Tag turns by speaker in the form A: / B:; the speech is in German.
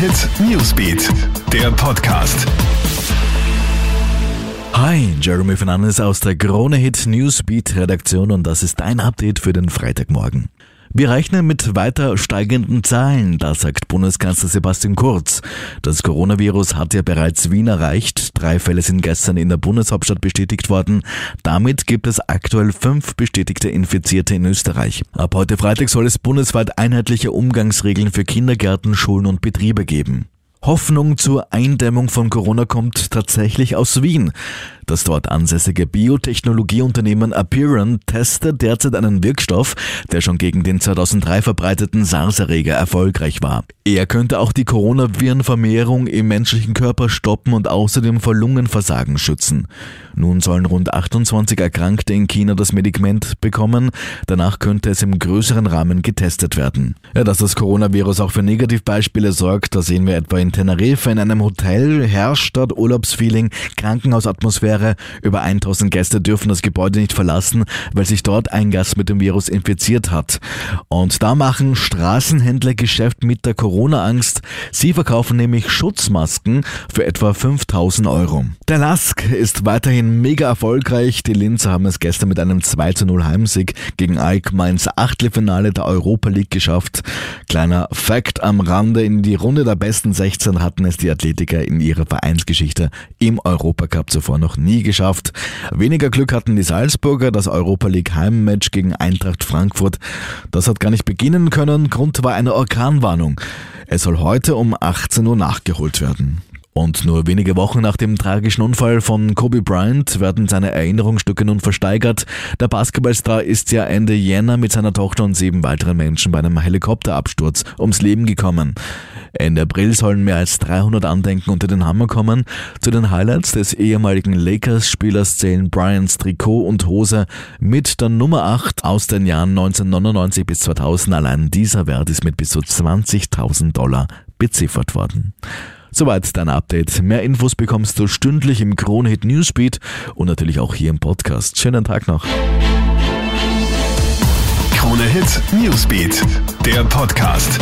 A: Hit Newsbeat, der Podcast.
B: Hi, Jeremy Fernandes aus der Krone Hit Newsbeat Redaktion und das ist dein Update für den Freitagmorgen. Wir rechnen mit weiter steigenden Zahlen, das sagt Bundeskanzler Sebastian Kurz. Das Coronavirus hat ja bereits Wien erreicht. Drei Fälle sind gestern in der Bundeshauptstadt bestätigt worden. Damit gibt es aktuell fünf bestätigte Infizierte in Österreich. Ab heute Freitag soll es bundesweit einheitliche Umgangsregeln für Kindergärten, Schulen und Betriebe geben. Hoffnung zur Eindämmung von Corona kommt tatsächlich aus Wien. Das dort ansässige Biotechnologieunternehmen Appearan testet derzeit einen Wirkstoff, der schon gegen den 2003 verbreiteten SARS-Erreger erfolgreich war. Er könnte auch die Coronavirenvermehrung im menschlichen Körper stoppen und außerdem vor Lungenversagen schützen. Nun sollen rund 28 Erkrankte in China das Medikament bekommen. Danach könnte es im größeren Rahmen getestet werden. Ja, dass das Coronavirus auch für Negativbeispiele sorgt, da sehen wir etwa in Tenerife in einem Hotel herrscht dort Urlaubsfeeling, Krankenhausatmosphäre. Über 1000 Gäste dürfen das Gebäude nicht verlassen, weil sich dort ein Gast mit dem Virus infiziert hat. Und da machen Straßenhändler Geschäft mit der Corona-Angst. Sie verkaufen nämlich Schutzmasken für etwa 5000 Euro. Der Lask ist weiterhin mega erfolgreich. Die Linzer haben es gestern mit einem 2 zu 0 Heimsieg gegen Ike Mainz Achtelfinale der Europa League geschafft. Kleiner Fact am Rande in die Runde der besten 16 2016 hatten es die Athletiker in ihrer Vereinsgeschichte im Europacup zuvor noch nie geschafft. Weniger Glück hatten die Salzburger, das Europa League Heimmatch gegen Eintracht Frankfurt. Das hat gar nicht beginnen können. Grund war eine Orkanwarnung. Es soll heute um 18 Uhr nachgeholt werden. Und nur wenige Wochen nach dem tragischen Unfall von Kobe Bryant werden seine Erinnerungsstücke nun versteigert. Der Basketballstar ist ja Ende Jänner mit seiner Tochter und sieben weiteren Menschen bei einem Helikopterabsturz ums Leben gekommen. Ende April sollen mehr als 300 Andenken unter den Hammer kommen. Zu den Highlights des ehemaligen Lakers-Spielers zählen Bryants Trikot und Hose mit der Nummer 8 aus den Jahren 1999 bis 2000. Allein dieser Wert ist mit bis zu 20.000 Dollar beziffert worden. Soweit dein Update. Mehr Infos bekommst du stündlich im Kronhit Newsbeat und natürlich auch hier im Podcast. Schönen Tag noch.
A: Krone Hit Newsbeat, der Podcast.